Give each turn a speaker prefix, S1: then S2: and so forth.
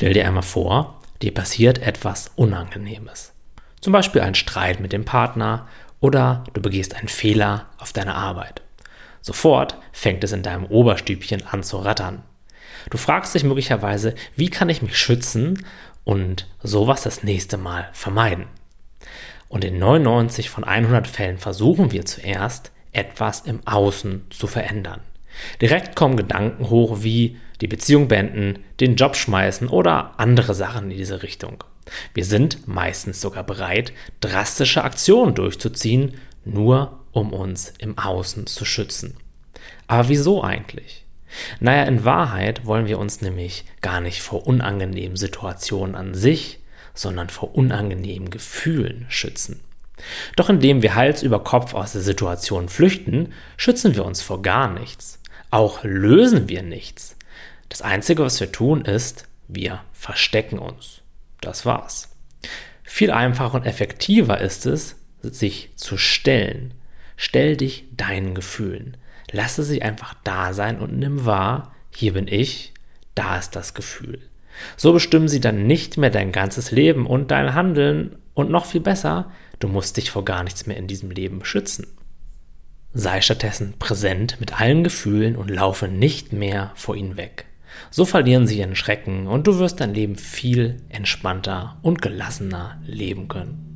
S1: Stell dir einmal vor, dir passiert etwas Unangenehmes. Zum Beispiel ein Streit mit dem Partner oder du begehst einen Fehler auf deiner Arbeit. Sofort fängt es in deinem Oberstübchen an zu rattern. Du fragst dich möglicherweise, wie kann ich mich schützen und sowas das nächste Mal vermeiden? Und in 99 von 100 Fällen versuchen wir zuerst, etwas im Außen zu verändern. Direkt kommen Gedanken hoch wie die Beziehung beenden, den Job schmeißen oder andere Sachen in diese Richtung. Wir sind meistens sogar bereit, drastische Aktionen durchzuziehen, nur um uns im Außen zu schützen. Aber wieso eigentlich? Naja, in Wahrheit wollen wir uns nämlich gar nicht vor unangenehmen Situationen an sich, sondern vor unangenehmen Gefühlen schützen. Doch indem wir Hals über Kopf aus der Situation flüchten, schützen wir uns vor gar nichts. Auch lösen wir nichts. Das Einzige, was wir tun, ist, wir verstecken uns. Das war's. Viel einfacher und effektiver ist es, sich zu stellen. Stell dich deinen Gefühlen. Lasse sie einfach da sein und nimm wahr, hier bin ich, da ist das Gefühl. So bestimmen sie dann nicht mehr dein ganzes Leben und dein Handeln und noch viel besser, du musst dich vor gar nichts mehr in diesem Leben schützen. Sei stattdessen präsent mit allen Gefühlen und laufe nicht mehr vor ihnen weg. So verlieren sie ihren Schrecken und du wirst dein Leben viel entspannter und gelassener leben können.